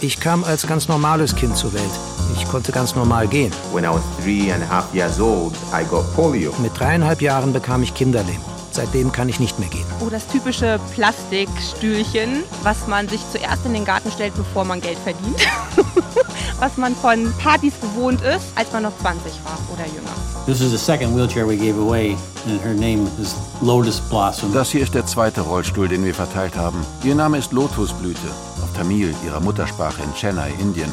Ich kam als ganz normales Kind zur Welt. Ich konnte ganz normal gehen. Mit dreieinhalb Jahren bekam ich Kinderlähmung. Seitdem kann ich nicht mehr gehen. Oh, das typische Plastikstühlchen, was man sich zuerst in den Garten stellt, bevor man Geld verdient. was man von Partys gewohnt ist, als man noch 20 war oder jünger. This is the second wheelchair we gave away, and her name is Lotus Blossom. Das hier ist der zweite Rollstuhl, den wir verteilt haben. Ihr Name ist Lotusblüte, auf Tamil, ihrer Muttersprache in Chennai, Indien.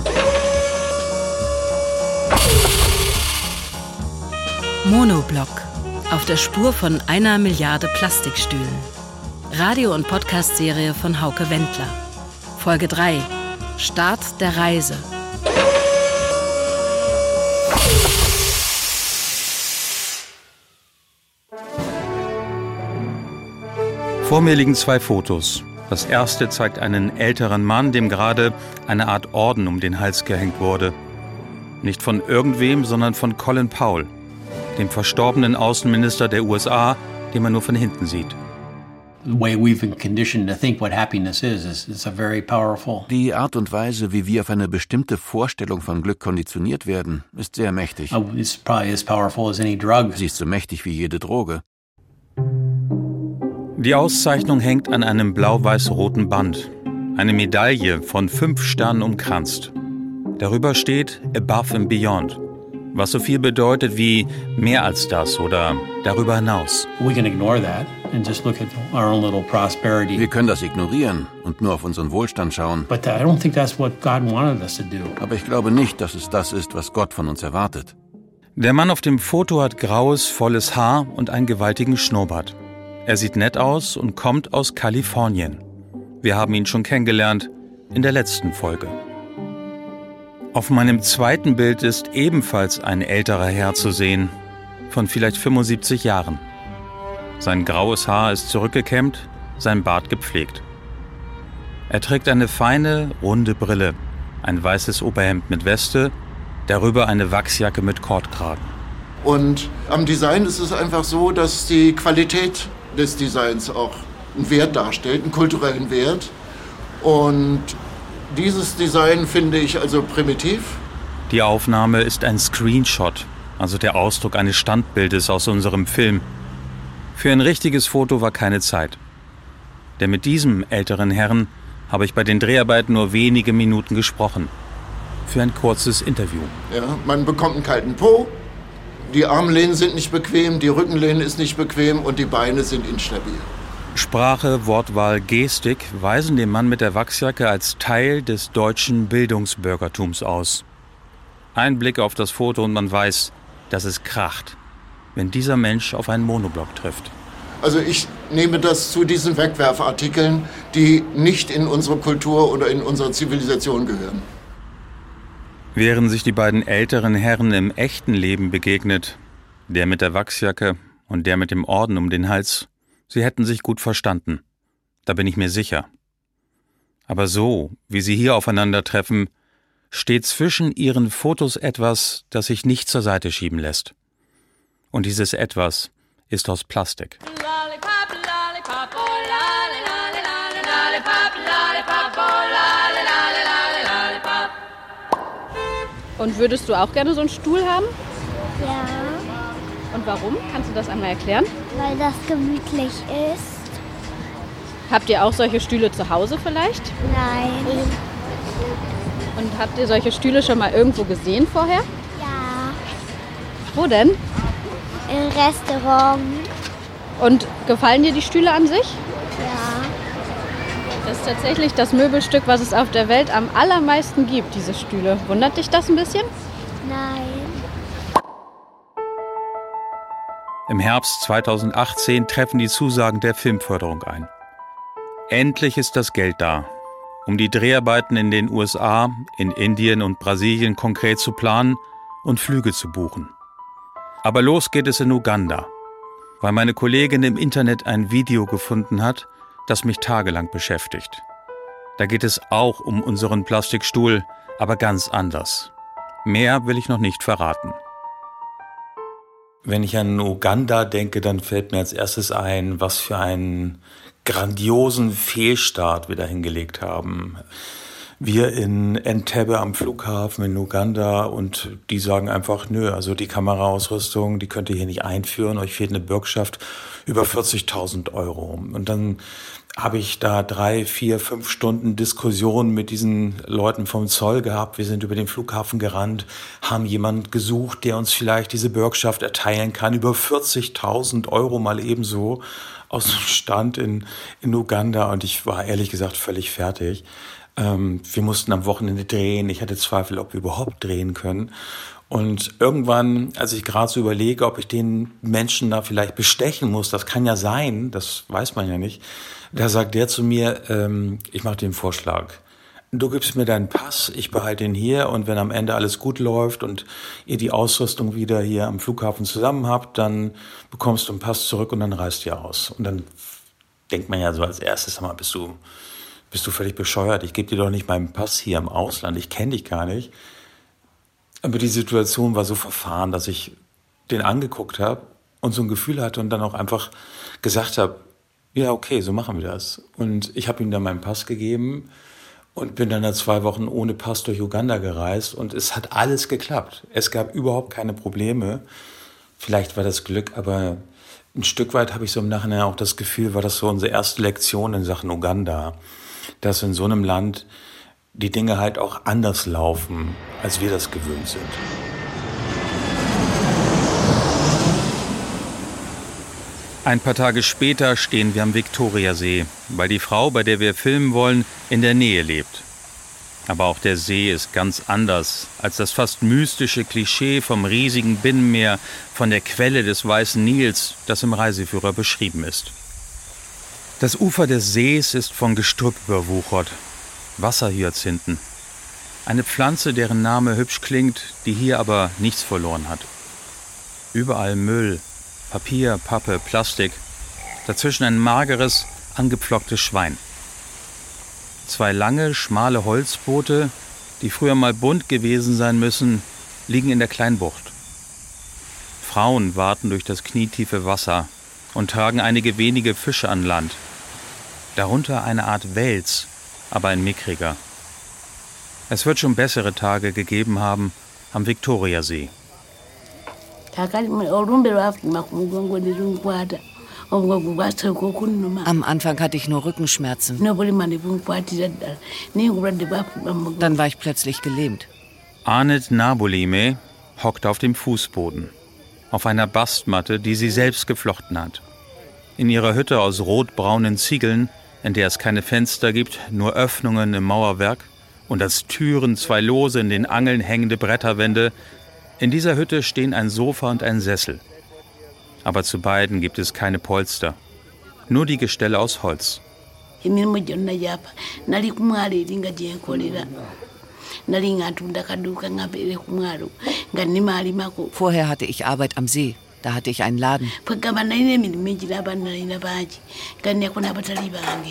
Monoblock. Auf der Spur von einer Milliarde Plastikstühlen. Radio- und Podcast-Serie von Hauke Wendler. Folge 3. Start der Reise. Vor mir liegen zwei Fotos. Das erste zeigt einen älteren Mann, dem gerade eine Art Orden um den Hals gehängt wurde. Nicht von irgendwem, sondern von Colin Powell, dem verstorbenen Außenminister der USA, den man nur von hinten sieht. Die Art und Weise, wie wir auf eine bestimmte Vorstellung von Glück konditioniert werden, ist sehr mächtig. Drug. Sie ist so mächtig wie jede Droge. Die Auszeichnung hängt an einem blau-weiß-roten Band. Eine Medaille von fünf Sternen umkranzt. Darüber steht Above and Beyond, was so viel bedeutet wie mehr als das oder darüber hinaus. We can ignore that and just look at our own little prosperity. Wir können das ignorieren und nur auf unseren Wohlstand schauen. Aber ich glaube nicht, dass es das ist, was Gott von uns erwartet. Der Mann auf dem Foto hat graues, volles Haar und einen gewaltigen Schnurrbart. Er sieht nett aus und kommt aus Kalifornien. Wir haben ihn schon kennengelernt in der letzten Folge. Auf meinem zweiten Bild ist ebenfalls ein älterer Herr zu sehen, von vielleicht 75 Jahren. Sein graues Haar ist zurückgekämmt, sein Bart gepflegt. Er trägt eine feine, runde Brille, ein weißes Oberhemd mit Weste, darüber eine Wachsjacke mit Kordkragen. Und am Design ist es einfach so, dass die Qualität des Designs auch einen Wert darstellt, einen kulturellen Wert. Und dieses Design finde ich also primitiv. Die Aufnahme ist ein Screenshot, also der Ausdruck eines Standbildes aus unserem Film. Für ein richtiges Foto war keine Zeit. Denn mit diesem älteren Herrn habe ich bei den Dreharbeiten nur wenige Minuten gesprochen. Für ein kurzes Interview. Ja, man bekommt einen kalten Po, die Armlehnen sind nicht bequem, die Rückenlehne ist nicht bequem und die Beine sind instabil. Sprache, Wortwahl, Gestik weisen den Mann mit der Wachsjacke als Teil des deutschen Bildungsbürgertums aus. Ein Blick auf das Foto und man weiß, dass es kracht, wenn dieser Mensch auf einen Monoblock trifft. Also ich nehme das zu diesen Wegwerfartikeln, die nicht in unsere Kultur oder in unsere Zivilisation gehören. Wären sich die beiden älteren Herren im echten Leben begegnet, der mit der Wachsjacke und der mit dem Orden um den Hals, sie hätten sich gut verstanden. Da bin ich mir sicher. Aber so, wie sie hier aufeinandertreffen, steht zwischen ihren Fotos etwas, das sich nicht zur Seite schieben lässt. Und dieses etwas ist aus Plastik. Und würdest du auch gerne so einen Stuhl haben? Ja. Und warum? Kannst du das einmal erklären? Weil das gemütlich ist. Habt ihr auch solche Stühle zu Hause vielleicht? Nein. Und habt ihr solche Stühle schon mal irgendwo gesehen vorher? Ja. Wo denn? Im Restaurant. Und gefallen dir die Stühle an sich? Ja. Das ist tatsächlich das Möbelstück, was es auf der Welt am allermeisten gibt, diese Stühle. Wundert dich das ein bisschen? Nein. Im Herbst 2018 treffen die Zusagen der Filmförderung ein. Endlich ist das Geld da, um die Dreharbeiten in den USA, in Indien und Brasilien konkret zu planen und Flüge zu buchen. Aber los geht es in Uganda, weil meine Kollegin im Internet ein Video gefunden hat, das mich tagelang beschäftigt. Da geht es auch um unseren Plastikstuhl, aber ganz anders. Mehr will ich noch nicht verraten. Wenn ich an Uganda denke, dann fällt mir als erstes ein, was für einen grandiosen Fehlstart wir da hingelegt haben. Wir in Entebbe am Flughafen in Uganda und die sagen einfach, nö, also die Kameraausrüstung, die könnt ihr hier nicht einführen, euch fehlt eine Bürgschaft über 40.000 Euro. Und dann habe ich da drei, vier, fünf Stunden Diskussion mit diesen Leuten vom Zoll gehabt. Wir sind über den Flughafen gerannt, haben jemand gesucht, der uns vielleicht diese Bürgschaft erteilen kann. Über 40.000 Euro mal ebenso aus dem Stand in, in Uganda. Und ich war ehrlich gesagt völlig fertig. Ähm, wir mussten am Wochenende drehen. Ich hatte Zweifel, ob wir überhaupt drehen können. Und irgendwann, als ich gerade so überlege, ob ich den Menschen da vielleicht bestechen muss, das kann ja sein, das weiß man ja nicht, da sagt der zu mir, ähm, ich mache den Vorschlag. Du gibst mir deinen Pass, ich behalte ihn hier und wenn am Ende alles gut läuft und ihr die Ausrüstung wieder hier am Flughafen zusammen habt, dann bekommst du einen Pass zurück und dann reist ihr aus. Und dann denkt man ja so als erstes, sag mal, bist du, bist du völlig bescheuert? Ich gebe dir doch nicht meinen Pass hier im Ausland, ich kenne dich gar nicht. Aber die Situation war so verfahren, dass ich den angeguckt habe und so ein Gefühl hatte und dann auch einfach gesagt habe, ja, okay, so machen wir das. Und ich habe ihm dann meinen Pass gegeben und bin dann da zwei Wochen ohne Pass durch Uganda gereist und es hat alles geklappt. Es gab überhaupt keine Probleme. Vielleicht war das Glück, aber ein Stück weit habe ich so im Nachhinein auch das Gefühl, war das so unsere erste Lektion in Sachen Uganda, dass in so einem Land die Dinge halt auch anders laufen, als wir das gewöhnt sind. Ein paar Tage später stehen wir am Viktoriasee, weil die Frau, bei der wir filmen wollen, in der Nähe lebt. Aber auch der See ist ganz anders als das fast mystische Klischee vom riesigen Binnenmeer, von der Quelle des Weißen Nils, das im Reiseführer beschrieben ist. Das Ufer des Sees ist von Gestrüpp überwuchert, Wasserhyazinthen. Eine Pflanze, deren Name hübsch klingt, die hier aber nichts verloren hat. Überall Müll, Papier, Pappe, Plastik. Dazwischen ein mageres, angepflocktes Schwein. Zwei lange, schmale Holzboote, die früher mal bunt gewesen sein müssen, liegen in der Kleinbucht. Frauen warten durch das knietiefe Wasser und tragen einige wenige Fische an Land. Darunter eine Art Wels, aber ein mickriger. Es wird schon bessere Tage gegeben haben am Viktoriasee. Am Anfang hatte ich nur Rückenschmerzen. Dann war ich plötzlich gelähmt. Anet Nabulime hockt auf dem Fußboden, auf einer Bastmatte, die sie selbst geflochten hat. In ihrer Hütte aus rotbraunen Ziegeln in der es keine Fenster gibt, nur Öffnungen im Mauerwerk und als Türen zwei lose in den Angeln hängende Bretterwände. In dieser Hütte stehen ein Sofa und ein Sessel. Aber zu beiden gibt es keine Polster, nur die Gestelle aus Holz. Vorher hatte ich Arbeit am See. Da hatte ich einen Laden.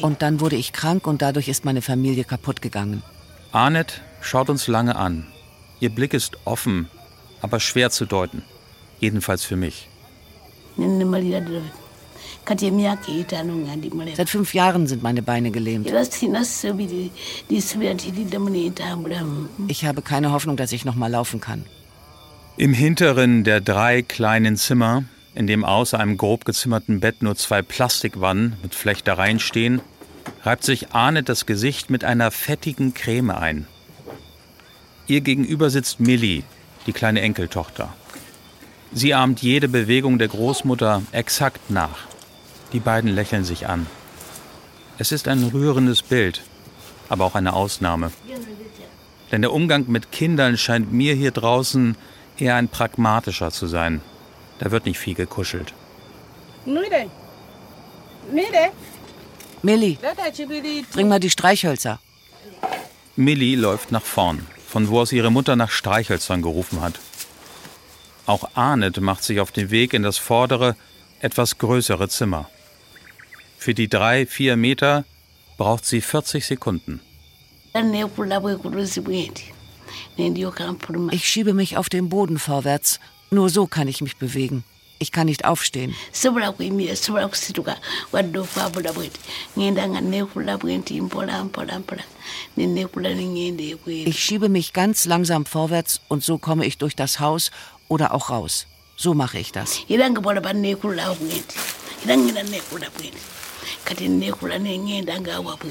Und dann wurde ich krank und dadurch ist meine Familie kaputt gegangen. Arnett schaut uns lange an. Ihr Blick ist offen, aber schwer zu deuten. Jedenfalls für mich. Seit fünf Jahren sind meine Beine gelähmt. Ich habe keine Hoffnung, dass ich noch mal laufen kann. Im hinteren der drei kleinen Zimmer, in dem außer einem grob gezimmerten Bett nur zwei Plastikwannen mit Flechtereien stehen, reibt sich Arne das Gesicht mit einer fettigen Creme ein. Ihr gegenüber sitzt Millie, die kleine Enkeltochter. Sie ahmt jede Bewegung der Großmutter exakt nach. Die beiden lächeln sich an. Es ist ein rührendes Bild, aber auch eine Ausnahme. Denn der Umgang mit Kindern scheint mir hier draußen eher ein pragmatischer zu sein. Da wird nicht viel gekuschelt. Millie, bring mal die Streichhölzer. Millie läuft nach vorn, von wo aus ihre Mutter nach Streichhölzern gerufen hat. Auch Arnett macht sich auf den Weg in das vordere, etwas größere Zimmer. Für die drei, vier Meter braucht sie 40 Sekunden. Ich schiebe mich auf den Boden vorwärts. Nur so kann ich mich bewegen. Ich kann nicht aufstehen. Ich schiebe mich ganz langsam vorwärts und so komme ich durch das Haus oder auch raus. So mache ich das.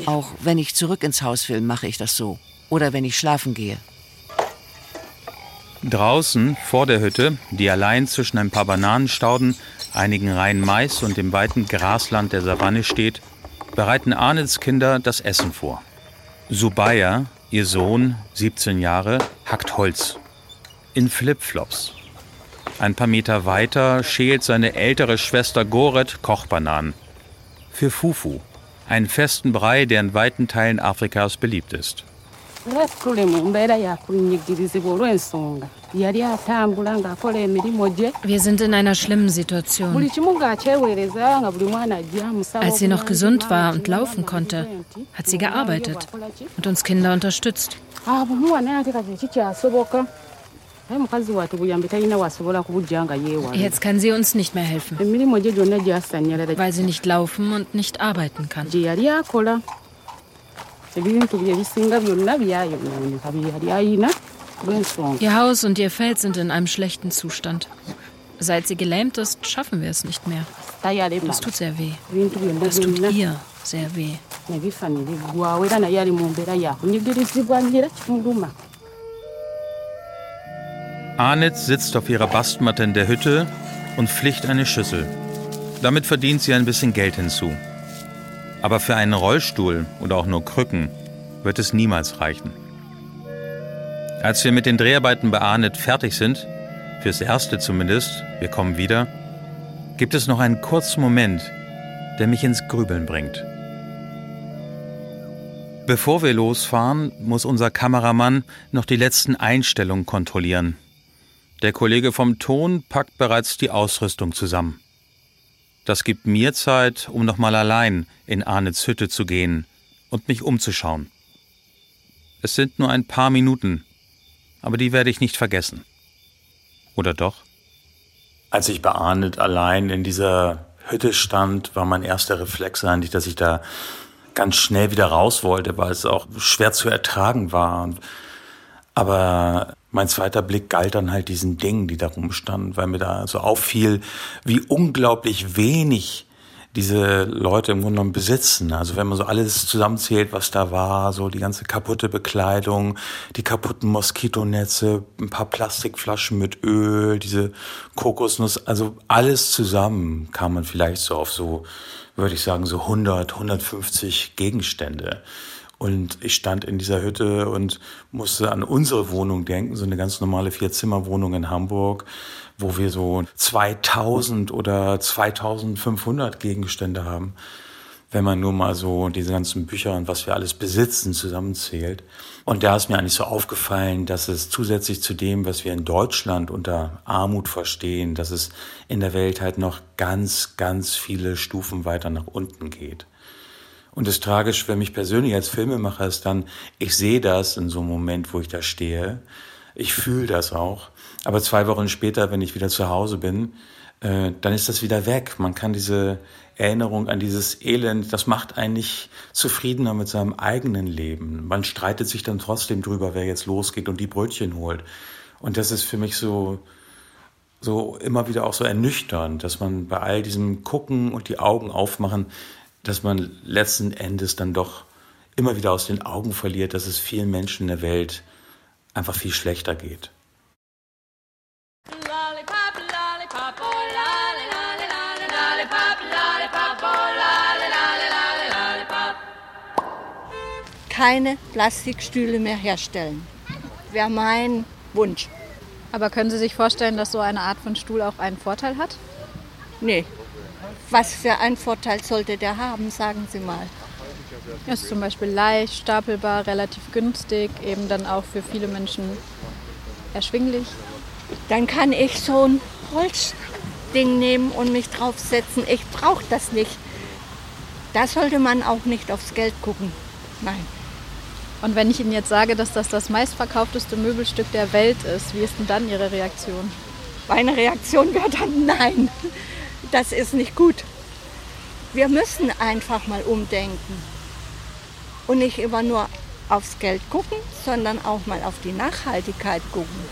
Auch wenn ich zurück ins Haus will, mache ich das so. Oder wenn ich schlafen gehe. Draußen vor der Hütte, die allein zwischen ein paar Bananenstauden, einigen Reihen Mais und dem weiten Grasland der Savanne steht, bereiten Arnels Kinder das Essen vor. Subaya, ihr Sohn, 17 Jahre, hackt Holz. In Flipflops. Ein paar Meter weiter schält seine ältere Schwester Goret Kochbananen. Für Fufu, einen festen Brei, der in weiten Teilen Afrikas beliebt ist. Wir sind in einer schlimmen Situation. Als sie noch gesund war und laufen konnte, hat sie gearbeitet und uns Kinder unterstützt. Jetzt kann sie uns nicht mehr helfen, weil sie nicht laufen und nicht arbeiten kann. Ihr Haus und ihr Feld sind in einem schlechten Zustand. Seit sie gelähmt ist, schaffen wir es nicht mehr. Das tut sehr weh. Das tut ihr sehr weh. Arnett sitzt auf ihrer Bastmatte in der Hütte und pflicht eine Schüssel. Damit verdient sie ein bisschen Geld hinzu. Aber für einen Rollstuhl oder auch nur Krücken wird es niemals reichen. Als wir mit den Dreharbeiten bei fertig sind, fürs Erste zumindest, wir kommen wieder, gibt es noch einen kurzen Moment, der mich ins Grübeln bringt. Bevor wir losfahren, muss unser Kameramann noch die letzten Einstellungen kontrollieren. Der Kollege vom Ton packt bereits die Ausrüstung zusammen. Das gibt mir Zeit, um nochmal allein in Arnets Hütte zu gehen und mich umzuschauen. Es sind nur ein paar Minuten, aber die werde ich nicht vergessen. Oder doch? Als ich bei Arnet allein in dieser Hütte stand, war mein erster Reflex eigentlich, dass ich da ganz schnell wieder raus wollte, weil es auch schwer zu ertragen war. Aber mein zweiter Blick galt dann halt diesen Dingen, die da rumstanden, weil mir da so auffiel, wie unglaublich wenig diese Leute im Grunde genommen besitzen. Also wenn man so alles zusammenzählt, was da war, so die ganze kaputte Bekleidung, die kaputten Moskitonetze, ein paar Plastikflaschen mit Öl, diese Kokosnuss, also alles zusammen kam man vielleicht so auf so, würde ich sagen, so 100, 150 Gegenstände. Und ich stand in dieser Hütte und musste an unsere Wohnung denken, so eine ganz normale Vier-Zimmer-Wohnung in Hamburg, wo wir so 2000 oder 2500 Gegenstände haben, wenn man nur mal so diese ganzen Bücher und was wir alles besitzen zusammenzählt. Und da ist mir eigentlich so aufgefallen, dass es zusätzlich zu dem, was wir in Deutschland unter Armut verstehen, dass es in der Welt halt noch ganz, ganz viele Stufen weiter nach unten geht. Und das Tragische für mich persönlich als Filmemacher ist dann, ich sehe das in so einem Moment, wo ich da stehe. Ich fühle das auch. Aber zwei Wochen später, wenn ich wieder zu Hause bin, äh, dann ist das wieder weg. Man kann diese Erinnerung an dieses Elend, das macht einen nicht zufriedener mit seinem eigenen Leben. Man streitet sich dann trotzdem drüber, wer jetzt losgeht und die Brötchen holt. Und das ist für mich so, so immer wieder auch so ernüchternd, dass man bei all diesem Gucken und die Augen aufmachen dass man letzten Endes dann doch immer wieder aus den Augen verliert, dass es vielen Menschen in der Welt einfach viel schlechter geht. Keine Plastikstühle mehr herstellen. Wäre mein Wunsch. Aber können Sie sich vorstellen, dass so eine Art von Stuhl auch einen Vorteil hat? Nee, was für einen Vorteil sollte der haben, sagen Sie mal? Er ist zum Beispiel leicht, stapelbar, relativ günstig, eben dann auch für viele Menschen erschwinglich. Dann kann ich so ein Holzding nehmen und mich draufsetzen. Ich brauche das nicht. Da sollte man auch nicht aufs Geld gucken. Nein. Und wenn ich Ihnen jetzt sage, dass das das meistverkaufteste Möbelstück der Welt ist, wie ist denn dann Ihre Reaktion? Meine Reaktion wäre dann nein, das ist nicht gut. Wir müssen einfach mal umdenken und nicht immer nur aufs Geld gucken, sondern auch mal auf die Nachhaltigkeit gucken.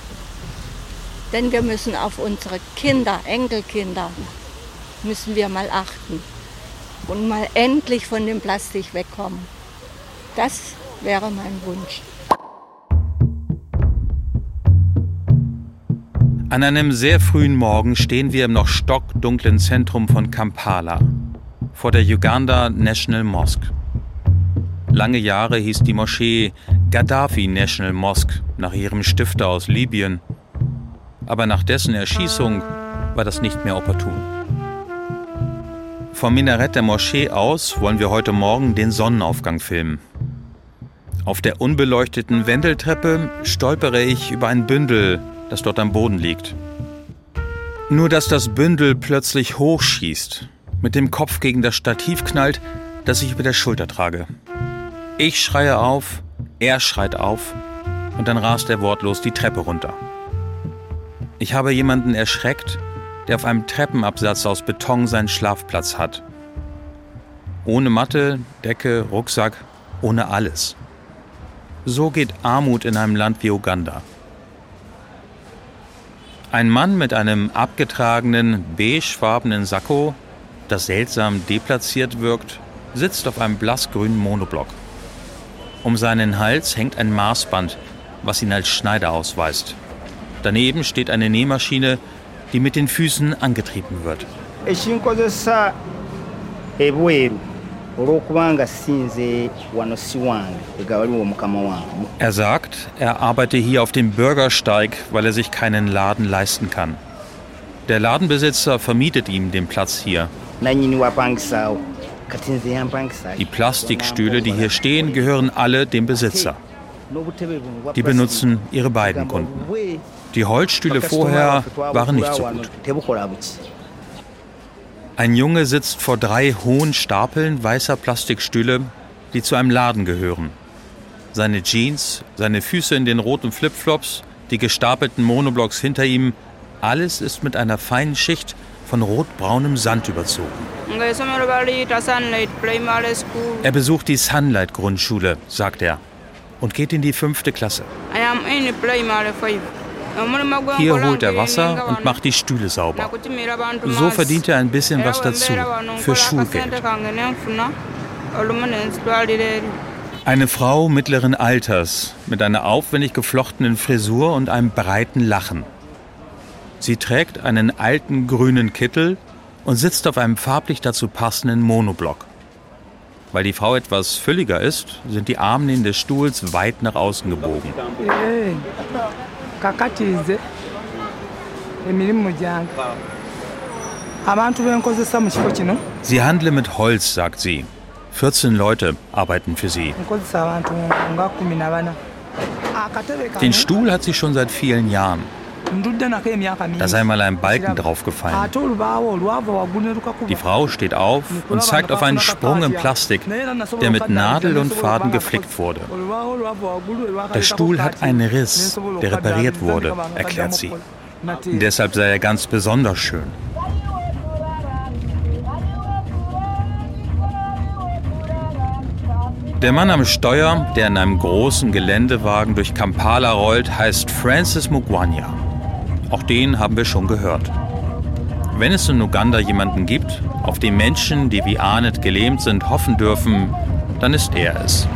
Denn wir müssen auf unsere Kinder, Enkelkinder, müssen wir mal achten und mal endlich von dem Plastik wegkommen. Das wäre mein Wunsch. An einem sehr frühen Morgen stehen wir im noch stockdunklen Zentrum von Kampala, vor der Uganda National Mosque. Lange Jahre hieß die Moschee Gaddafi National Mosque nach ihrem Stifter aus Libyen. Aber nach dessen Erschießung war das nicht mehr opportun. Vom Minarett der Moschee aus wollen wir heute Morgen den Sonnenaufgang filmen. Auf der unbeleuchteten Wendeltreppe stolpere ich über ein Bündel das dort am Boden liegt. Nur dass das Bündel plötzlich hochschießt, mit dem Kopf gegen das Stativ knallt, das ich über der Schulter trage. Ich schreie auf, er schreit auf und dann rast er wortlos die Treppe runter. Ich habe jemanden erschreckt, der auf einem Treppenabsatz aus Beton seinen Schlafplatz hat. Ohne Matte, Decke, Rucksack, ohne alles. So geht Armut in einem Land wie Uganda. Ein Mann mit einem abgetragenen, beigefarbenen Sakko, das seltsam deplatziert wirkt, sitzt auf einem blassgrünen Monoblock. Um seinen Hals hängt ein Maßband, was ihn als Schneider ausweist. Daneben steht eine Nähmaschine, die mit den Füßen angetrieben wird. Er sagt, er arbeite hier auf dem Bürgersteig, weil er sich keinen Laden leisten kann. Der Ladenbesitzer vermietet ihm den Platz hier. Die Plastikstühle, die hier stehen, gehören alle dem Besitzer. Die benutzen ihre beiden Kunden. Die Holzstühle vorher waren nicht so gut. Ein Junge sitzt vor drei hohen Stapeln weißer Plastikstühle, die zu einem Laden gehören. Seine Jeans, seine Füße in den roten Flipflops, die gestapelten Monoblocks hinter ihm, alles ist mit einer feinen Schicht von rotbraunem Sand überzogen. Er besucht die Sunlight Grundschule, sagt er, und geht in die fünfte Klasse. Hier holt er Wasser und macht die Stühle sauber. So verdient er ein bisschen was dazu, für Schulgeld. Eine Frau mittleren Alters mit einer aufwendig geflochtenen Frisur und einem breiten Lachen. Sie trägt einen alten grünen Kittel und sitzt auf einem farblich dazu passenden Monoblock. Weil die Frau etwas fülliger ist, sind die Armlehnen des Stuhls weit nach außen gebogen. Kakatiize emirimu gyange abantu benkozesa mu kifo kino Sie handle mit Holz, sagt sie. 14 Leute arbeiten für sie. Den Stuhl hat sie schon seit vielen Jahren. Da sei mal ein Balken draufgefallen. Die Frau steht auf und zeigt auf einen Sprung in Plastik, der mit Nadel und Faden geflickt wurde. Der Stuhl hat einen Riss, der repariert wurde, erklärt sie. Deshalb sei er ganz besonders schön. Der Mann am Steuer, der in einem großen Geländewagen durch Kampala rollt, heißt Francis Mugwanya. Auch den haben wir schon gehört. Wenn es in Uganda jemanden gibt, auf den Menschen, die wie Arnett gelähmt sind, hoffen dürfen, dann ist er es.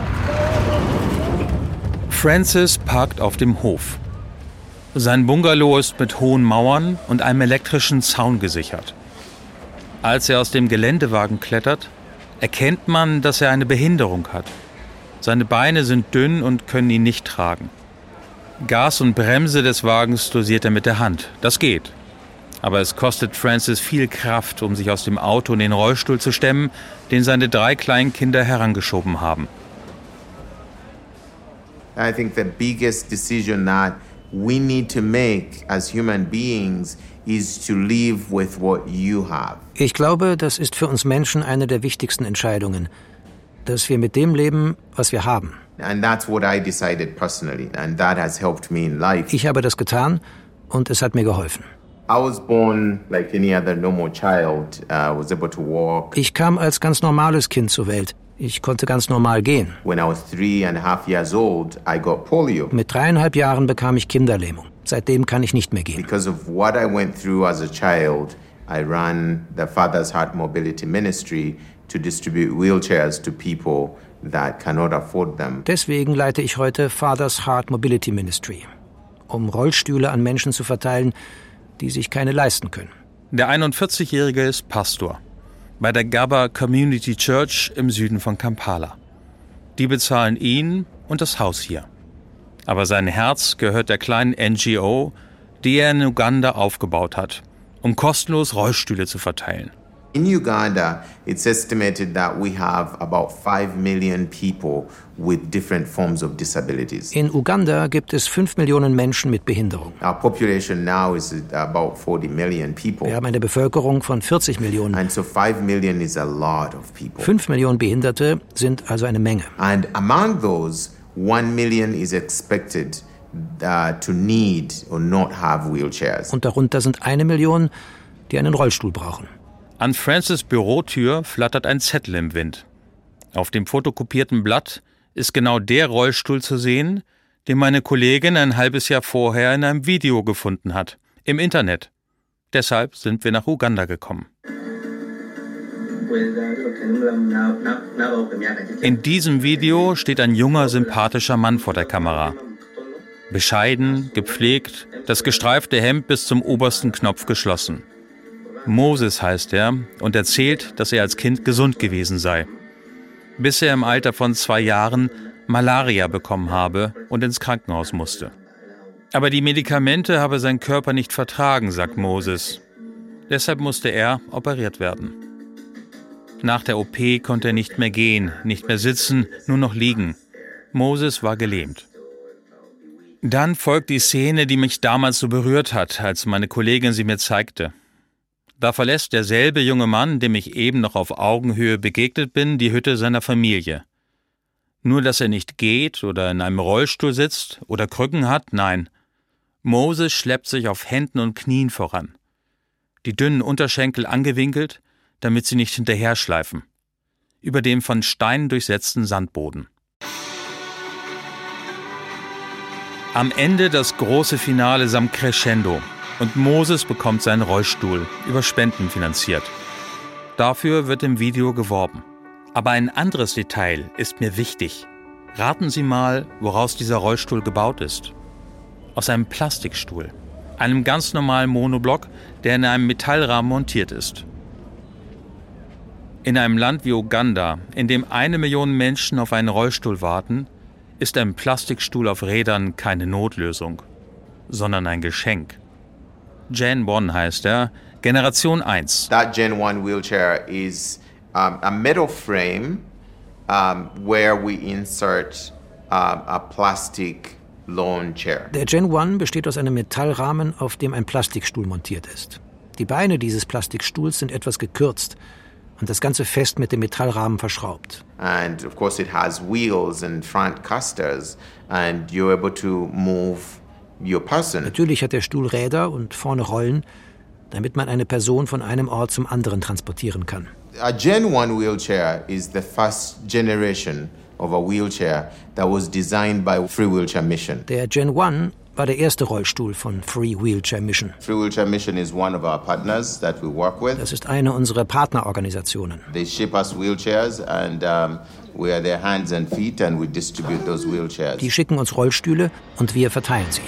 Francis parkt auf dem Hof. Sein Bungalow ist mit hohen Mauern und einem elektrischen Zaun gesichert. Als er aus dem Geländewagen klettert, erkennt man, dass er eine Behinderung hat. Seine Beine sind dünn und können ihn nicht tragen. Gas und Bremse des Wagens dosiert er mit der Hand. Das geht. Aber es kostet Francis viel Kraft, um sich aus dem Auto in den Rollstuhl zu stemmen, den seine drei kleinen Kinder herangeschoben haben. I think the biggest decision that we need to make as human beings is to live with what you have. Ich glaube, das ist für uns Menschen eine der wichtigsten Entscheidungen, dass wir mit dem leben, was wir haben. Ich habe das getan und es hat mir geholfen. Uh, ich kam als ganz normales Kind zur Welt. Ich konnte ganz normal gehen. Mit dreieinhalb Jahren bekam ich Kinderlähmung. Seitdem kann ich nicht mehr gehen. Because of what I went through as a child, I ran the Father's Heart Mobility Ministry to distribute wheelchairs to people Deswegen leite ich heute Father's Heart Mobility Ministry, um Rollstühle an Menschen zu verteilen, die sich keine leisten können. Der 41-Jährige ist Pastor bei der Gaba Community Church im Süden von Kampala. Die bezahlen ihn und das Haus hier. Aber sein Herz gehört der kleinen NGO, die er in Uganda aufgebaut hat, um kostenlos Rollstühle zu verteilen. In Uganda, it's estimated that we have about 5 million people with different forms of disabilities. In Uganda gibt es 5 Millionen Menschen mit Behinderung. Our population now is about 40 million people. Wir haben eine Bevölkerung von 40 Millionen. And so 5 million is a lot of people. 5 Millionen Behinderte sind also eine Menge. And among those, 1 million is expected uh, to need or not have wheelchairs. Und darunter sind eine Million, die einen Rollstuhl brauchen. An Francis Bürotür flattert ein Zettel im Wind. Auf dem fotokopierten Blatt ist genau der Rollstuhl zu sehen, den meine Kollegin ein halbes Jahr vorher in einem Video gefunden hat, im Internet. Deshalb sind wir nach Uganda gekommen. In diesem Video steht ein junger, sympathischer Mann vor der Kamera. Bescheiden, gepflegt, das gestreifte Hemd bis zum obersten Knopf geschlossen. Moses heißt er und erzählt, dass er als Kind gesund gewesen sei, bis er im Alter von zwei Jahren Malaria bekommen habe und ins Krankenhaus musste. Aber die Medikamente habe sein Körper nicht vertragen, sagt Moses. Deshalb musste er operiert werden. Nach der OP konnte er nicht mehr gehen, nicht mehr sitzen, nur noch liegen. Moses war gelähmt. Dann folgt die Szene, die mich damals so berührt hat, als meine Kollegin sie mir zeigte. Da verlässt derselbe junge Mann, dem ich eben noch auf Augenhöhe begegnet bin, die Hütte seiner Familie. Nur dass er nicht geht oder in einem Rollstuhl sitzt oder Krücken hat, nein. Moses schleppt sich auf Händen und Knien voran. Die dünnen Unterschenkel angewinkelt, damit sie nicht hinterher schleifen. Über dem von Steinen durchsetzten Sandboden. Am Ende das große Finale samt Crescendo, und Moses bekommt seinen Rollstuhl über Spenden finanziert. Dafür wird im Video geworben. Aber ein anderes Detail ist mir wichtig. Raten Sie mal, woraus dieser Rollstuhl gebaut ist. Aus einem Plastikstuhl. Einem ganz normalen Monoblock, der in einem Metallrahmen montiert ist. In einem Land wie Uganda, in dem eine Million Menschen auf einen Rollstuhl warten, ist ein Plastikstuhl auf Rädern keine Notlösung, sondern ein Geschenk. Gen 1 heißt er, Generation 1. That Gen 1 wheelchair is um, a metal frame um, where we insert uh, a plastic lawn chair. Der Gen 1 besteht aus einem Metallrahmen, auf dem ein Plastikstuhl montiert ist. Die Beine dieses Plastikstuhls sind etwas gekürzt und das Ganze fest mit dem Metallrahmen verschraubt. And of course it has wheels and front casters and you're able to move. Natürlich hat der Stuhl Räder und vorne Rollen, damit man eine Person von einem Ort zum anderen transportieren kann. A Gen 1 wheelchair is the first generation of a wheelchair that was designed by Free Wheelchair Mission. Der Gen 1 war der erste Rollstuhl von Free Wheelchair Mission. Free Wheelchair Mission is one of our partners that we work with. Das ist eine unserer Partnerorganisationen. They ship us wheelchairs and um, we are their hands and feet and we distribute those wheelchairs. Die schicken uns Rollstühle und wir verteilen sie.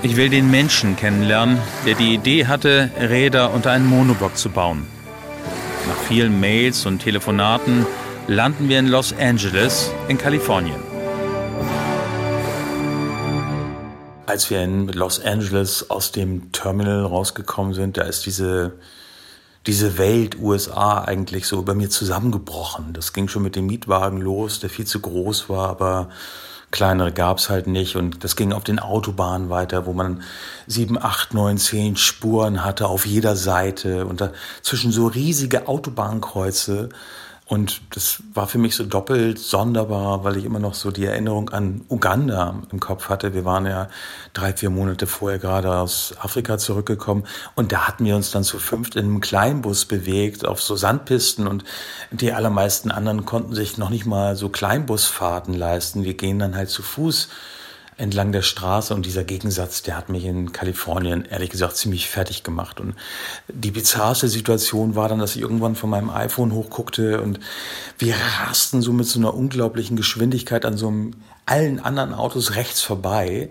Ich will den Menschen kennenlernen, der die Idee hatte, Räder unter einen Monoblock zu bauen. Nach vielen Mails und Telefonaten landen wir in Los Angeles in Kalifornien. Als wir in Los Angeles aus dem Terminal rausgekommen sind, da ist diese, diese Welt USA eigentlich so über mir zusammengebrochen. Das ging schon mit dem Mietwagen los, der viel zu groß war, aber kleinere gab's halt nicht. Und das ging auf den Autobahnen weiter, wo man sieben, acht, neun, zehn Spuren hatte auf jeder Seite. Und dazwischen so riesige Autobahnkreuze Und das war für mich so doppelt sonderbar, weil ich immer noch so die Erinnerung an Uganda im Kopf hatte. Wir waren ja drei, vier Monate vorher gerade aus Afrika zurückgekommen und da hatten wir uns dann zu fünft in einem Kleinbus bewegt auf so Sandpisten und die allermeisten anderen konnten sich noch nicht mal so Kleinbusfahrten leisten. Wir gehen dann halt zu Fuß entlang der Straße und dieser Gegensatz, der hat mich in Kalifornien ehrlich gesagt ziemlich fertig gemacht. Und die bizarrste Situation war dann, dass ich irgendwann von meinem iPhone hochguckte und wir rasten so mit so einer unglaublichen Geschwindigkeit an so einem, allen anderen Autos rechts vorbei.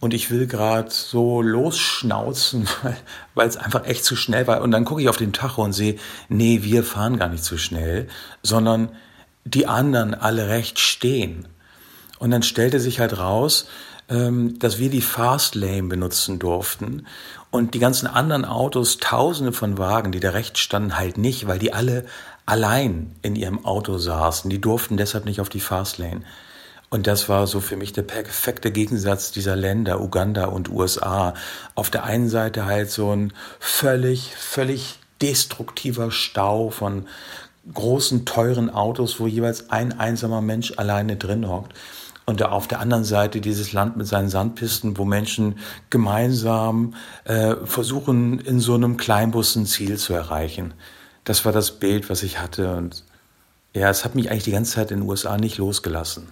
Und ich will gerade so losschnauzen, weil, es einfach echt zu schnell war. Und dann gucke ich auf den Tacho und sehe, nee, wir fahren gar nicht zu schnell, sondern die anderen alle recht stehen. Und dann stellte sich halt raus, ähm, dass wir die Fast Lane benutzen durften und die ganzen anderen Autos, tausende von Wagen, die da rechts standen, halt nicht, weil die alle allein in ihrem Auto saßen. Die durften deshalb nicht auf die Fast Lane. Und das war so für mich der perfekte Gegensatz dieser Länder, Uganda und USA. Auf der einen Seite halt so ein völlig, völlig destruktiver Stau von großen, teuren Autos, wo jeweils ein einsamer Mensch alleine drin hockt. Und auf der anderen Seite dieses Land mit seinen Sandpisten, wo Menschen gemeinsam äh, versuchen, in so einem Kleinbus ein Ziel zu erreichen. Das war das Bild, was ich hatte. Und ja, es hat mich eigentlich die ganze Zeit in den USA nicht losgelassen.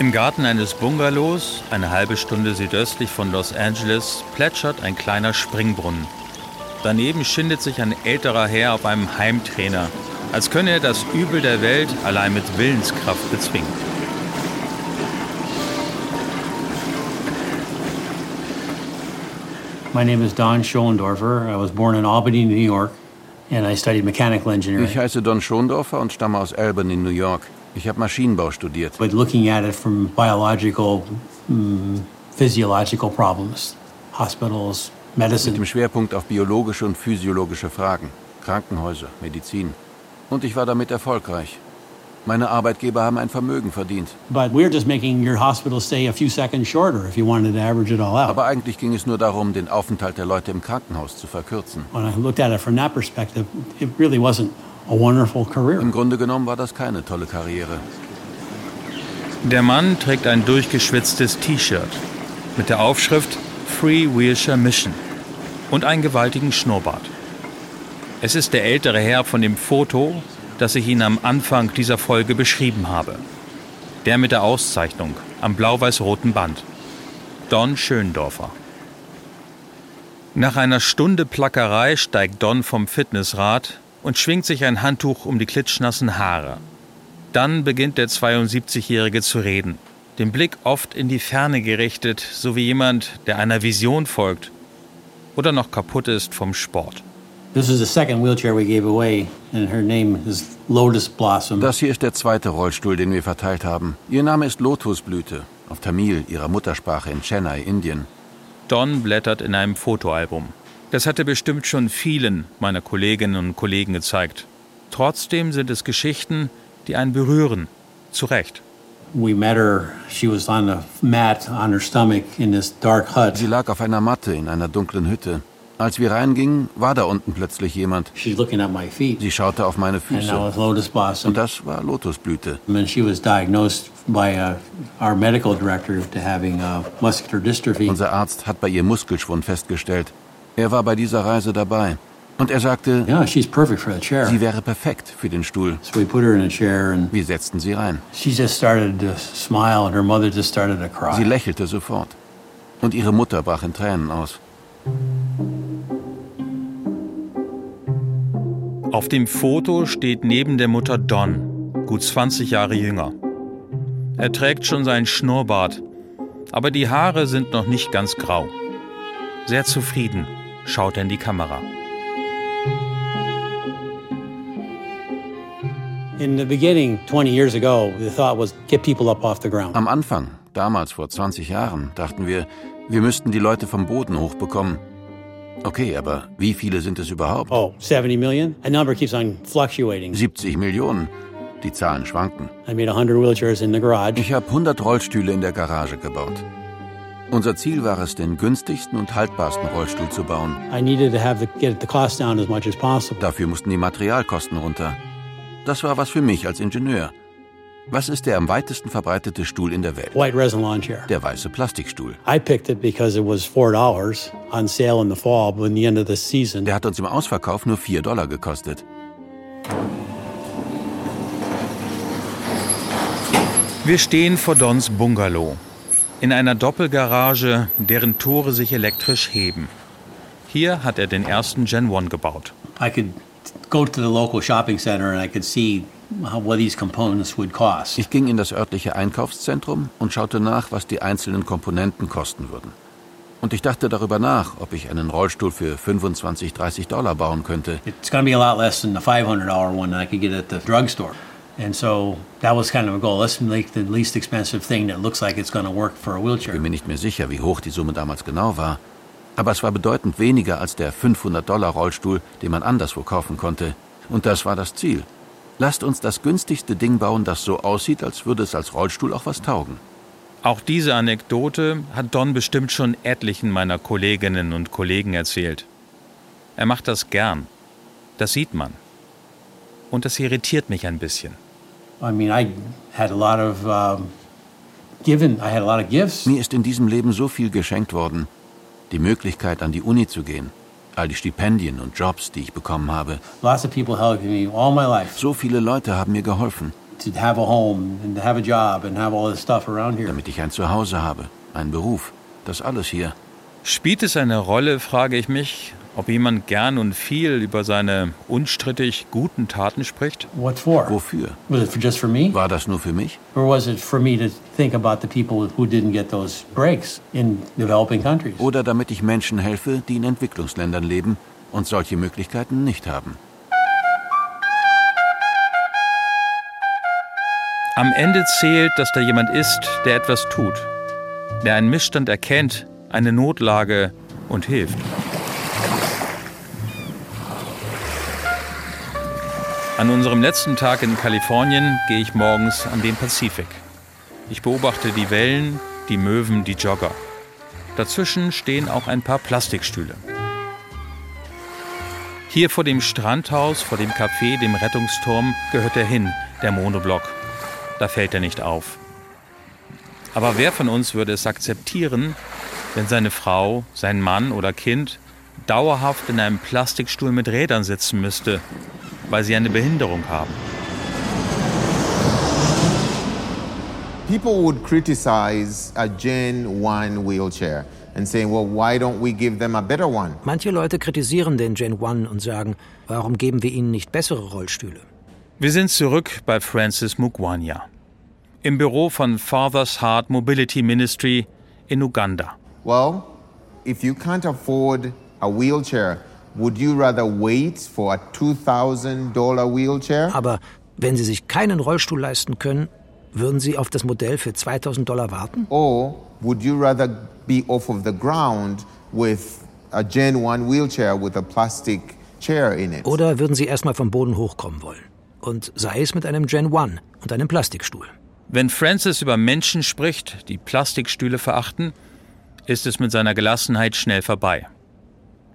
Im Garten eines Bungalows, eine halbe Stunde südöstlich von Los Angeles, plätschert ein kleiner Springbrunnen. Daneben schindet sich ein älterer Herr auf einem Heimtrainer, als könne er das Übel der Welt allein mit Willenskraft bezwingen. My name is Don Schoendorfer. I was born in Albany, New York, and I studied mechanical engineering. Ich heiße Don Schoendorfer und stamme aus Albany, New York. Ich habe Maschinenbau studiert. But looking at it from biological, mm, physiological problems, hospitals, medicine. Mit dem Schwerpunkt auf biologische und physiologische Fragen, Krankenhäuser, Medizin. Und ich war damit erfolgreich. Meine Arbeitgeber haben ein Vermögen verdient. But we're just making your hospital stay a few seconds shorter if you wanted to average it all out. Aber eigentlich ging es nur darum, den Aufenthalt der Leute im Krankenhaus zu verkürzen. When I looked at it from that perspective, it really wasn't a wonderful career. Im Grunde genommen war das keine tolle Karriere. Der Mann trägt ein durchgeschwitztes T-Shirt mit der Aufschrift Free Wheelchair Mission und einen gewaltigen Schnurrbart. Es ist der ältere Herr von dem Foto, das ich Ihnen am Anfang dieser Folge beschrieben habe. Der mit der Auszeichnung am blau-weiß-roten Band. Don Schöndorfer. Nach einer Stunde Plackerei steigt Don vom Fitnessrad und schwingt sich ein Handtuch um die klitschnassen Haare. Dann beginnt der 72-Jährige zu reden, den Blick oft in die Ferne gerichtet, so wie jemand, der einer Vision folgt oder noch kaputt ist vom Sport. This is the second wheelchair we gave away, and her name is Lotus Blossom. Das hier ist der zweite Rollstuhl, den wir verteilt haben. Ihr Name ist Lotusblüte, auf Tamil, ihrer Muttersprache in Chennai, Indien. Don blättert in einem Fotoalbum. Das hatte bestimmt schon vielen meiner Kolleginnen und Kollegen gezeigt. Trotzdem sind es Geschichten, die einen berühren. Zu Recht. We met her. She was on a mat on her stomach in this dark hut. Sie lag auf einer Matte in einer dunklen Hütte. Als wir reingingen, war da unten plötzlich jemand. Sie schaute auf meine Füße. Und das war Lotusblüte. Uh, uh. Unser Arzt hat bei ihr Muskelschwund festgestellt. Er war bei dieser Reise dabei. Und er sagte, Yeah, sie wäre perfekt für den Stuhl. So Wir setzten sie rein. she just started to smile and her mother just started to cry. Sie lächelte sofort. Und ihre Mutter brach in Tränen aus. Auf dem Foto steht neben der Mutter Don, gut 20 Jahre jünger. Er trägt schon seinen Schnurrbart, aber die Haare sind noch nicht ganz grau. Sehr zufrieden schaut er in die Kamera. In the beginning, 20 years ago, the thought was get people up off the ground. Am Anfang, damals vor 20 Jahren, dachten wir, wir müssten die Leute vom Boden hochbekommen. Okay, aber wie viele sind es überhaupt? Oh, 70 million? That number keeps on fluctuating. 70 Millionen. Die Zahlen schwanken. I made 100 wheelchairs in the garage. Ich habe 100 Rollstühle in der Garage gebaut. Unser Ziel war es, den günstigsten und haltbarsten Rollstuhl zu bauen. I needed to have the, get the cost down as much as possible. Dafür mussten die Materialkosten runter. Das war was für mich als Ingenieur. Was ist der am weitesten verbreitete Stuhl in der Welt? White resin lawn chair. Der weiße Plastikstuhl. I picked it because it was four dollars on sale in the fall, but in the end of the season. Der hat uns im Ausverkauf nur 4 Dollar gekostet. Wir stehen vor Dons Bungalow. In einer Doppelgarage, deren Tore sich elektrisch heben. Hier hat er den ersten Gen 1 gebaut. I could go to the local shopping center and I could see Ich ging in das örtliche Einkaufszentrum und schaute nach, was die einzelnen Komponenten kosten würden. Und ich dachte darüber nach, ob ich einen Rollstuhl für 25, 30 Dollar bauen könnte. It's going to be a lot less than the $500 one that I could get at the drugstore. And so that was kind of a goal. Let's make the least expensive thing that looks like it's going to work for a Ich bin mir nicht mehr sicher, wie hoch die Summe damals genau war. Aber es war bedeutend weniger als der 500-Dollar-Rollstuhl, den man anderswo kaufen konnte. Und das war das Ziel. Lasst uns das günstigste Ding bauen, das so aussieht, als würde es als Rollstuhl auch was taugen. Auch diese Anekdote hat Don bestimmt schon etlichen meiner Kolleginnen und Kollegen erzählt. Er macht das gern. Das sieht man. Und das irritiert mich ein bisschen. I mean, I had a lot of um, given. I had a lot of gifts. Mir ist in diesem Leben so viel geschenkt worden. Die Möglichkeit, an die Uni zu gehen. All die Stipendien und Jobs, die ich bekommen habe. Lots of people helped me all my life So viele Leute haben mir geholfen, to have a home and to have a job and have all this stuff around here. damit ich ein Zuhause habe, einen Beruf. Das alles hier. Spielt es eine Rolle, frage ich mich, ob jemand gern und viel über seine unstrittig guten Taten spricht? What for? Wofür? Was it for just for me? War das nur für mich? Or was it for me to think about the people who didn't get those breaks in developing countries? Oder damit ich Menschen helfe, die in Entwicklungsländern leben und solche Möglichkeiten nicht haben? Am Ende zählt, dass da jemand ist, der etwas tut, der einen Missstand erkennt, eine Notlage und hilft. An unserem letzten Tag in Kalifornien gehe ich morgens an den Pazifik. Ich beobachte die Wellen, die Möwen, die Jogger. Dazwischen stehen auch ein paar Plastikstühle. Hier vor dem Strandhaus, vor dem Café, dem Rettungsturm, gehört er hin, der Monoblock. Da fällt er nicht auf. Aber wer von uns würde es akzeptieren, wenn seine Frau, sein Mann oder Kind dauerhaft in einem Plastikstuhl mit Rädern sitzen müsste, weil sie eine Behinderung haben? People would criticize a Gen 1 wheelchair and saying, well, why don't we give them a better one? Manche Leute kritisieren den Gen 1 und sagen, warum geben wir ihnen nicht bessere Rollstühle? Wir sind zurück bei Francis Mugwanya. Im Büro von Father's Heart Mobility Ministry in Uganda. Well, if you can't afford a wheelchair, would you rather wait for a $2,000 wheelchair? Aber wenn Sie sich keinen Rollstuhl leisten können, würden Sie auf das Modell für 2000 Dollar warten? Or would you rather be off of the ground with a Gen 1 wheelchair with a plastic chair in it? Oder würden Sie erstmal vom Boden hochkommen wollen? Und sei es mit einem Gen 1 und einem Plastikstuhl. Wenn Francis über Menschen spricht, die Plastikstühle verachten, ist es mit seiner Gelassenheit schnell vorbei.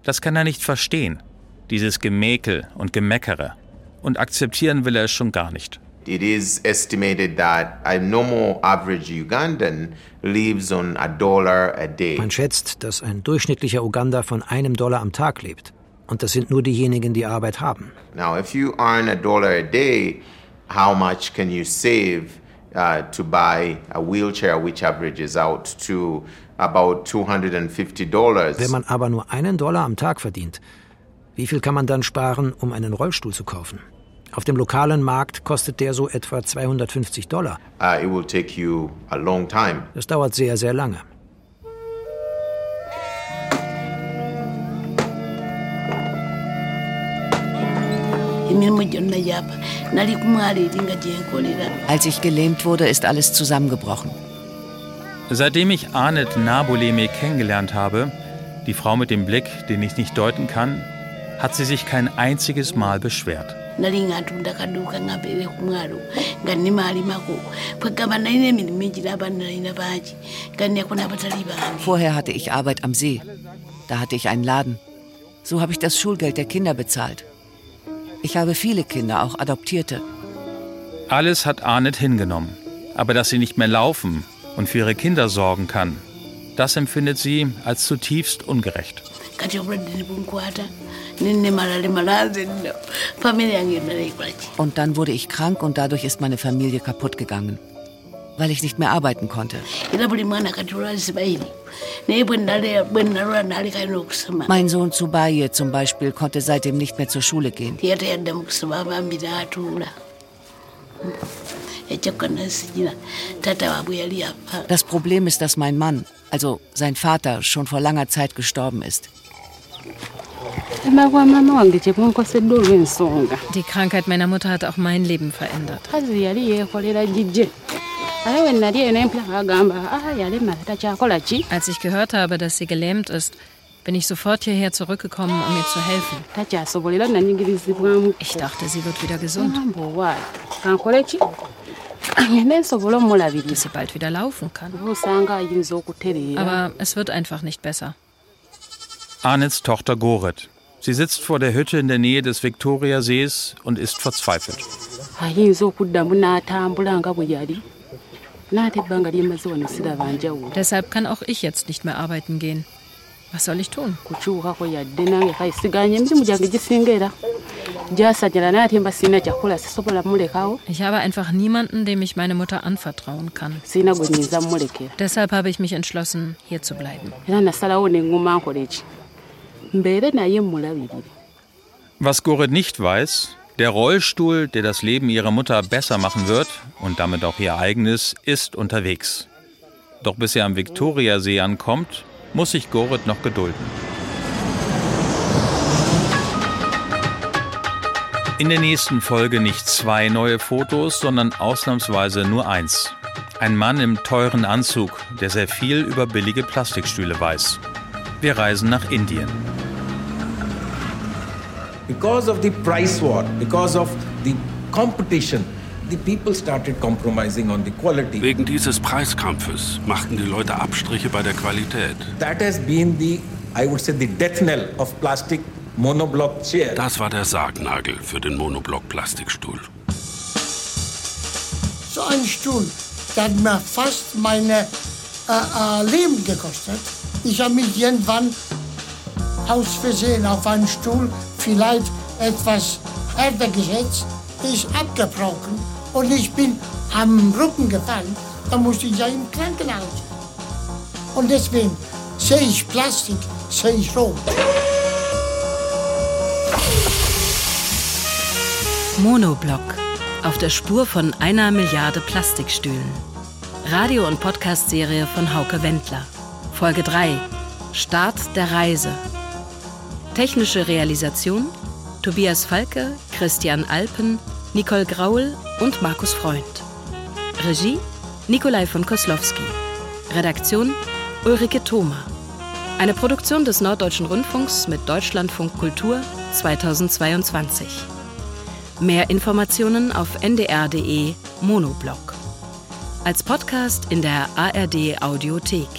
Das kann er nicht verstehen, dieses Gemäkel und Gemeckere. Und akzeptieren will er es schon gar nicht. It is estimated that a normal average Ugandan lives on a dollar a day. Man schätzt, dass ein durchschnittlicher Uganda von einem Dollar am Tag lebt. Und das sind nur diejenigen, die Arbeit haben. Now, if you earn a dollar a day, how much can you save uh, to buy a wheelchair, which averages out to about $250? Wenn man aber nur einen Dollar am Tag verdient, wie viel kann man dann sparen, um einen Rollstuhl zu kaufen? Auf dem lokalen Markt kostet der so etwa 250 Dollar. Uh, it will take you a long time. Das dauert sehr, sehr lange. Als ich gelähmt wurde, ist alles zusammengebrochen. Seitdem ich Anet Nabuleme kennengelernt habe, die Frau mit dem Blick, den ich nicht deuten kann, hat sie sich kein einziges Mal beschwert. Vorher hatte ich Arbeit am See. Da hatte ich einen Laden. So habe ich das Schulgeld der Kinder bezahlt. Ich habe viele Kinder, auch Adoptierte. Alles hat Arnett hingenommen. Aber dass sie nicht mehr laufen und für ihre Kinder sorgen kann, das empfindet sie als zutiefst ungerecht. Und dann wurde ich krank und dadurch ist meine Familie kaputt gegangen. Weil ich nicht mehr arbeiten konnte. Mein Sohn Zubaye zum Beispiel konnte seitdem nicht mehr zur Schule gehen. Das Problem ist, dass mein Mann, also sein Vater, schon vor langer Zeit gestorben ist. Die Krankheit meiner Mutter hat auch mein Leben verändert. Ah Als ich gehört habe, dass sie gelähmt ist, bin ich sofort hierher zurückgekommen, um ihr zu helfen. Ich dachte, sie wird wieder gesund. Nsobole omulabirira Dass sie bald wieder laufen kann. Aber es wird einfach nicht besser. Arnets Tochter Goret. Sie sitzt vor der Hütte in der Nähe des Viktoriasees und ist verzweifelt. Deshalb kann auch ich jetzt nicht mehr arbeiten gehen. Was soll ich tun? Ich habe einfach niemanden, dem ich meine Mutter anvertrauen kann. Deshalb habe ich mich entschlossen, hier zu bleiben. Was Goret nicht weiß, der Rollstuhl, der das Leben ihrer Mutter besser machen wird und damit auch ihr eigenes, ist unterwegs. Doch bis er am Viktoriasee ankommt, muss sich Goret noch gedulden. In der nächsten Folge nicht zwei neue Fotos, sondern ausnahmsweise nur eins. Ein Mann im teuren Anzug, der sehr viel über billige Plastikstühle weiß. Wir reisen nach Indien. Because of the price war, because of the competition, the people started compromising on the quality. Wegen dieses Preiskampfes machten die Leute Abstriche bei der Qualität. That has been the, I would say, the death knell of plastic monoblock chair. Das war der Sargnagel für den Monoblock-Plastikstuhl. So ein Stuhl, der hat mir fast meine äh, äh, Leben gekostet. Ich habe mich irgendwann aus Versehen auf einen Stuhl vielleicht etwas härter gesetzt, ist abgebrochen und ich bin am Rücken gefallen. Da musste ich ja im Krankenhaus. Und deswegen sehe ich Plastik, sehe ich rot. Monoblock. Auf der Spur von einer Milliarde Plastikstühlen. Radio- und Podcast-Serie von Hauke Wendler. Folge 3. Start der Reise. Technische Realisation Tobias Falke, Christian Alpen, Nicole Graul und Markus Freund. Regie Nikolai von Koslowski. Redaktion Ulrike Thoma. Eine Produktion des Norddeutschen Rundfunks mit Deutschlandfunk Kultur 2022. Mehr Informationen auf ndr.de Monoblock. Als Podcast in der ARD Audiothek.